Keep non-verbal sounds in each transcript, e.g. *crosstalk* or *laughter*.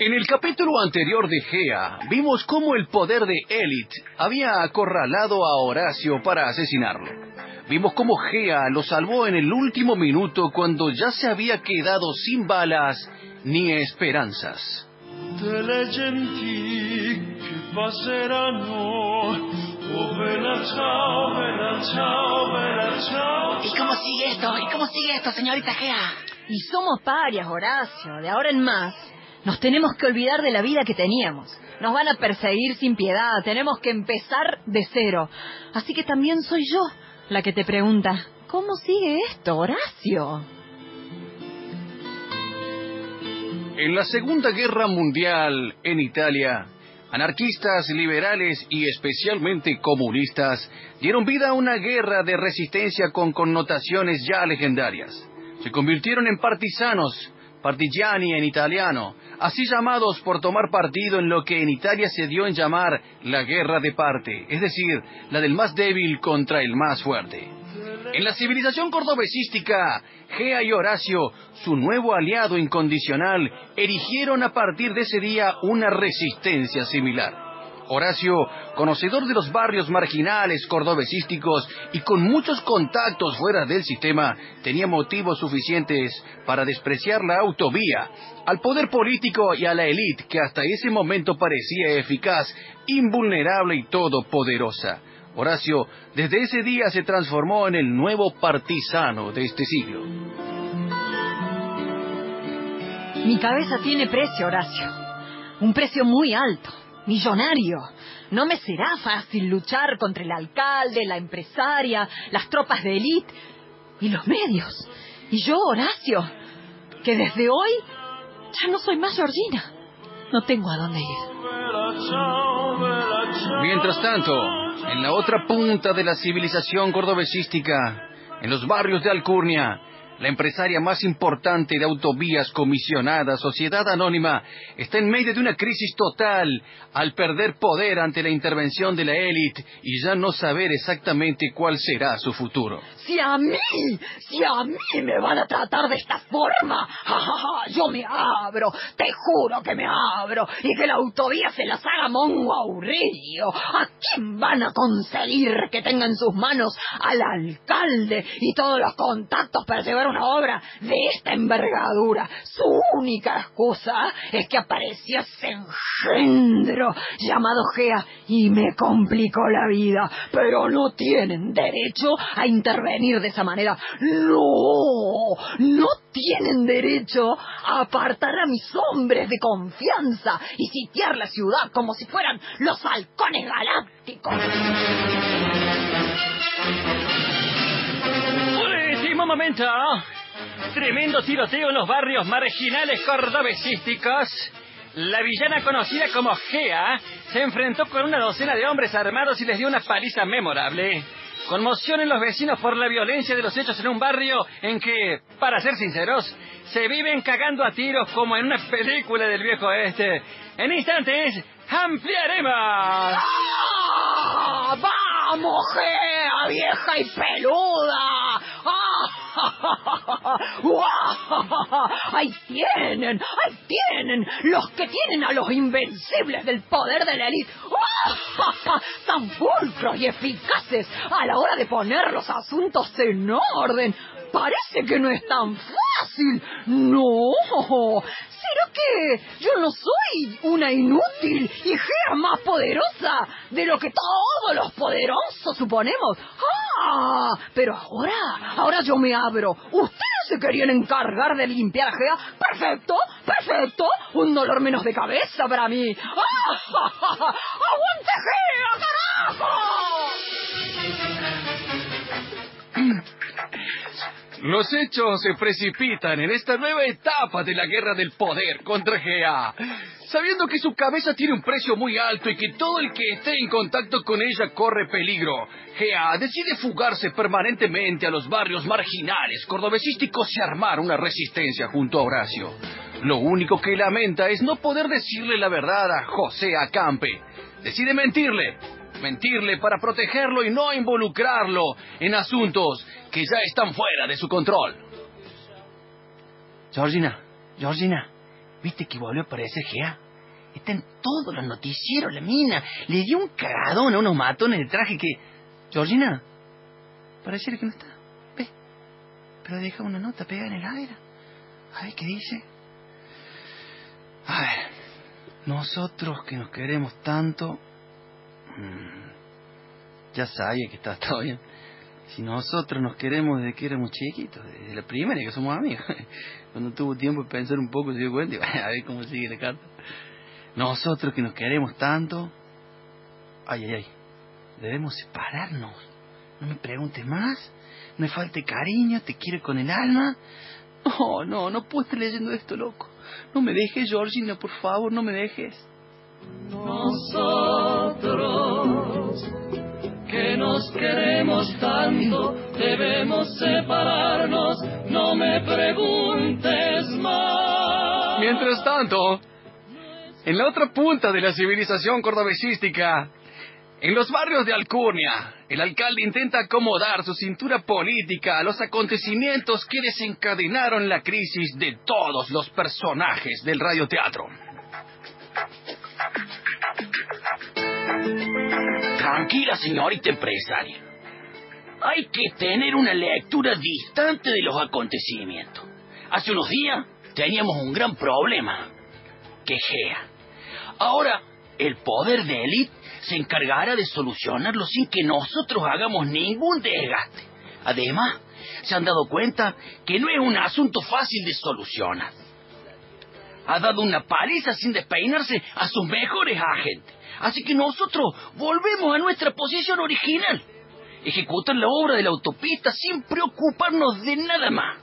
En el capítulo anterior de Gea, vimos cómo el poder de Elite había acorralado a Horacio para asesinarlo. Vimos cómo Gea lo salvó en el último minuto cuando ya se había quedado sin balas ni esperanzas. ¿Y cómo sigue esto? ¿Y cómo sigue esto, señorita Gea? Y somos parias, Horacio. De ahora en más, nos tenemos que olvidar de la vida que teníamos. Nos van a perseguir sin piedad. Tenemos que empezar de cero. Así que también soy yo la que te pregunta, ¿cómo sigue esto, Horacio? En la Segunda Guerra Mundial, en Italia, Anarquistas, liberales y especialmente comunistas dieron vida a una guerra de resistencia con connotaciones ya legendarias. Se convirtieron en partisanos, partigiani en italiano, así llamados por tomar partido en lo que en Italia se dio en llamar la guerra de parte, es decir, la del más débil contra el más fuerte. En la civilización cordobesística, Gea y Horacio, su nuevo aliado incondicional, erigieron a partir de ese día una resistencia similar. Horacio, conocedor de los barrios marginales cordobesísticos y con muchos contactos fuera del sistema, tenía motivos suficientes para despreciar la autovía, al poder político y a la élite que hasta ese momento parecía eficaz, invulnerable y todopoderosa. Horacio desde ese día se transformó en el nuevo partisano de este siglo. Mi cabeza tiene precio, Horacio. Un precio muy alto, millonario. No me será fácil luchar contra el alcalde, la empresaria, las tropas de élite y los medios. Y yo, Horacio, que desde hoy ya no soy más Georgina. No tengo a dónde ir. Mientras tanto, en la otra punta de la civilización cordobesística, en los barrios de Alcurnia, la empresaria más importante de autovías comisionada, Sociedad Anónima, está en medio de una crisis total al perder poder ante la intervención de la élite y ya no saber exactamente cuál será su futuro. Si a mí, si a mí me van a tratar de esta forma, *laughs* yo me abro, te juro que me abro, y que la autovía se las haga Mongo Aurelio. ¿A quién van a conseguir que tenga en sus manos al alcalde y todos los contactos para llevar una obra de esta envergadura? Su única excusa es que apareció ese engendro llamado Gea y me complicó la vida, pero no tienen derecho a intervenir de esa manera. No, no tienen derecho a apartar a mis hombres de confianza y sitiar la ciudad como si fueran los halcones galácticos. Momento. Tremendo tiroteo en los barrios marginales cordobesísticos. La villana conocida como Gea se enfrentó con una docena de hombres armados y les dio una paliza memorable. Conmoción en los vecinos por la violencia de los hechos en un barrio en que, para ser sinceros, se viven cagando a tiros como en una película del viejo oeste. En instantes, ampliaremos. ¡Ah! ¡Vamos, Gea, vieja y peluda! *laughs* ¡Ahí tienen! ¡Ahí tienen! Los que tienen a los invencibles del poder de la élite. *laughs* Tan pulcros y eficaces a la hora de poner los asuntos en orden. Parece que no es tan fácil. No. ¿Será que yo no soy una inútil y más poderosa de lo que todos los poderosos suponemos? ¡Ah! Pero ahora, ahora yo me abro. ¿Ustedes se querían encargar de limpiar a Gea? ¡Perfecto! ¡Perfecto! Un dolor menos de cabeza para mí. ¡Ah! ¡Aguante Gea, carajo! Los hechos se precipitan en esta nueva etapa de la guerra del poder contra GA. Sabiendo que su cabeza tiene un precio muy alto y que todo el que esté en contacto con ella corre peligro, GA decide fugarse permanentemente a los barrios marginales cordobesísticos y armar una resistencia junto a Horacio. Lo único que lamenta es no poder decirle la verdad a José Acampe. Decide mentirle, mentirle para protegerlo y no involucrarlo en asuntos que ya están fuera de su control. Georgina, Georgina, ¿viste que volvió a aparecer Gea? Está en todos los noticieros, la mina. Le dio un cagadón a unos matones de traje que... Georgina, pareciera que no está. Ve, pero deja una nota pegada en el aire. A ver qué dice. A ver, nosotros que nos queremos tanto... mm, Ya sabía que estaba todo bien. Si nosotros nos queremos desde que éramos chiquitos, desde la primera que somos amigos. *laughs* Cuando tuvo tiempo de pensar un poco se dio cuenta y *laughs* a ver cómo sigue la carta. Nosotros que nos queremos tanto, ay, ay, ay, debemos separarnos. No me preguntes más, me falte cariño, te quiero con el alma. No, no, no puedo estar leyendo esto, loco. No me dejes, Georgina, por favor, no me dejes. Queremos tanto, debemos separarnos, no me preguntes más. Mientras tanto, en la otra punta de la civilización cordobesística, en los barrios de Alcurnia, el alcalde intenta acomodar su cintura política a los acontecimientos que desencadenaron la crisis de todos los personajes del radioteatro. Tranquila, señorita empresaria. Hay que tener una lectura distante de los acontecimientos. Hace unos días teníamos un gran problema. Quejea. Ahora, el poder de élite se encargará de solucionarlo sin que nosotros hagamos ningún desgaste. Además, se han dado cuenta que no es un asunto fácil de solucionar. Ha dado una paliza sin despeinarse a sus mejores agentes. Así que nosotros volvemos a nuestra posición original. Ejecutar la obra de la autopista sin preocuparnos de nada más.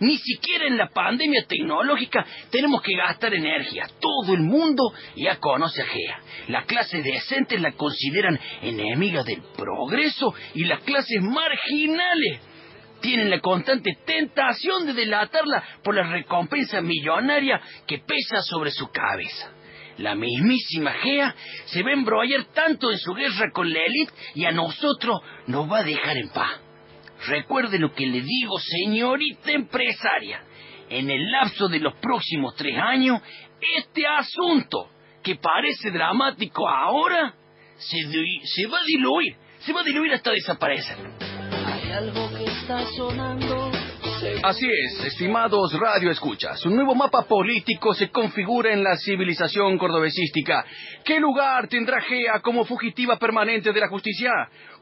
Ni siquiera en la pandemia tecnológica tenemos que gastar energía. Todo el mundo ya conoce a GEA. Las clases decentes la consideran enemiga del progreso y las clases marginales tienen la constante tentación de delatarla por la recompensa millonaria que pesa sobre su cabeza. La mismísima Gea se va a embrollar tanto en su guerra con la élite y a nosotros nos va a dejar en paz. Recuerde lo que le digo, señorita empresaria. En el lapso de los próximos tres años, este asunto, que parece dramático ahora, se, se va a diluir, se va a diluir hasta desaparecer. Hay algo que está sonando. Así es, estimados radioescuchas, un nuevo mapa político se configura en la civilización cordobesística. ¿Qué lugar tendrá Gea como fugitiva permanente de la justicia?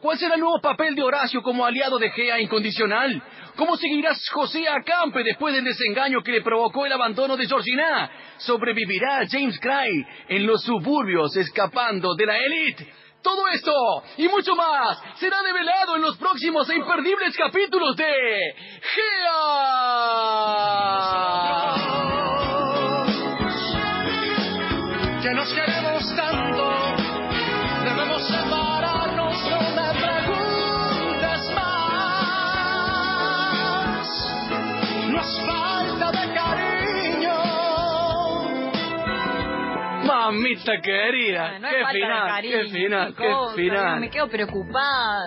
¿Cuál será el nuevo papel de Horacio como aliado de Gea incondicional? ¿Cómo seguirá José Acampe después del desengaño que le provocó el abandono de Georgina? ¿Sobrevivirá James Cray en los suburbios escapando de la élite? Todo esto y mucho más será develado en los próximos e imperdibles capítulos de GEA. Mamita querida, Ah, no qué falta de final, qué final, qué final. Me quedo preocupada.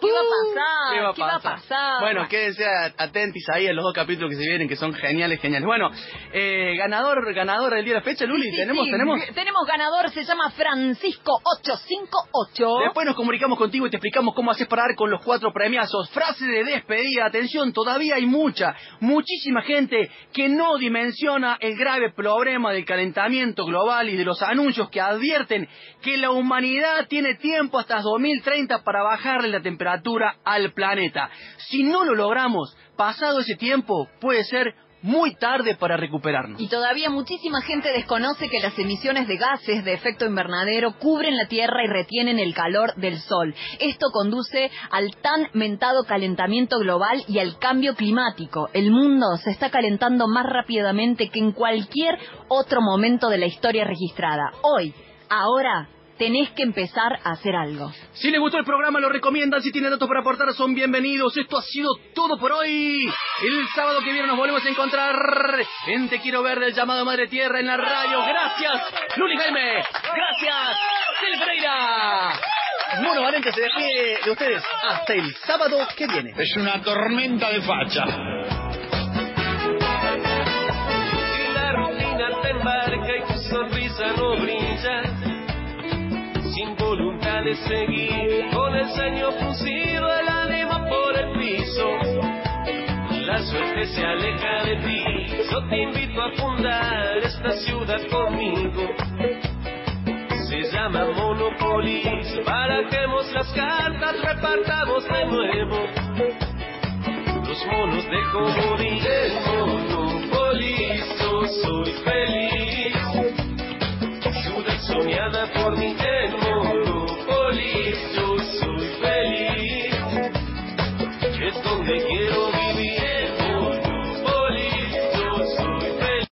¿Qué va a pasar? ¿Qué va a ¿Qué pasar? Bueno, quédense atentos ahí a los dos capítulos que se vienen, que son geniales, geniales. Bueno, eh, ganador, ganador del día de la fecha, Luli, Sí, tenemos, sí, tenemos. Tenemos ganador, se llama Francisco 858. Después nos comunicamos contigo y te explicamos cómo haces para dar con los cuatro premiazos. Frase de despedida, atención, todavía hay mucha, muchísima gente que no dimensiona el grave problema del calentamiento global y de los anuncios que advierten que la humanidad tiene tiempo hasta 2030 para bajarle la temperatura al planeta. Si no lo logramos, pasado ese tiempo, puede ser muy tarde para recuperarnos. Y todavía muchísima gente desconoce que las emisiones de gases de efecto invernadero cubren la Tierra y retienen el calor del Sol. Esto conduce al tan mentado calentamiento global y al cambio climático. El mundo se está calentando más rápidamente que en cualquier otro momento de la historia registrada. Hoy, ahora, tenés que empezar a hacer algo. Si les gustó el programa, lo recomiendan. Si tienen datos para aportar, son bienvenidos. Esto ha sido todo por hoy. El sábado que viene nos volvemos a encontrar en Te Quiero Ver del llamado Madre Tierra en la radio. Gracias, Luli Jaime. Gracias, Sil Pereira. Mono Valente se despide de ustedes hasta el sábado que viene. Es una tormenta de facha. Si la rutina te embarca y tu sonrisa no brilla, voluntad de seguir, con el ceño fruncido, el ánimo por el piso, la suerte se aleja de ti. Yo te invito a fundar esta ciudad conmigo. Se llama Monopolis, barajemos las cartas, repartamos de nuevo. Los monos de comodín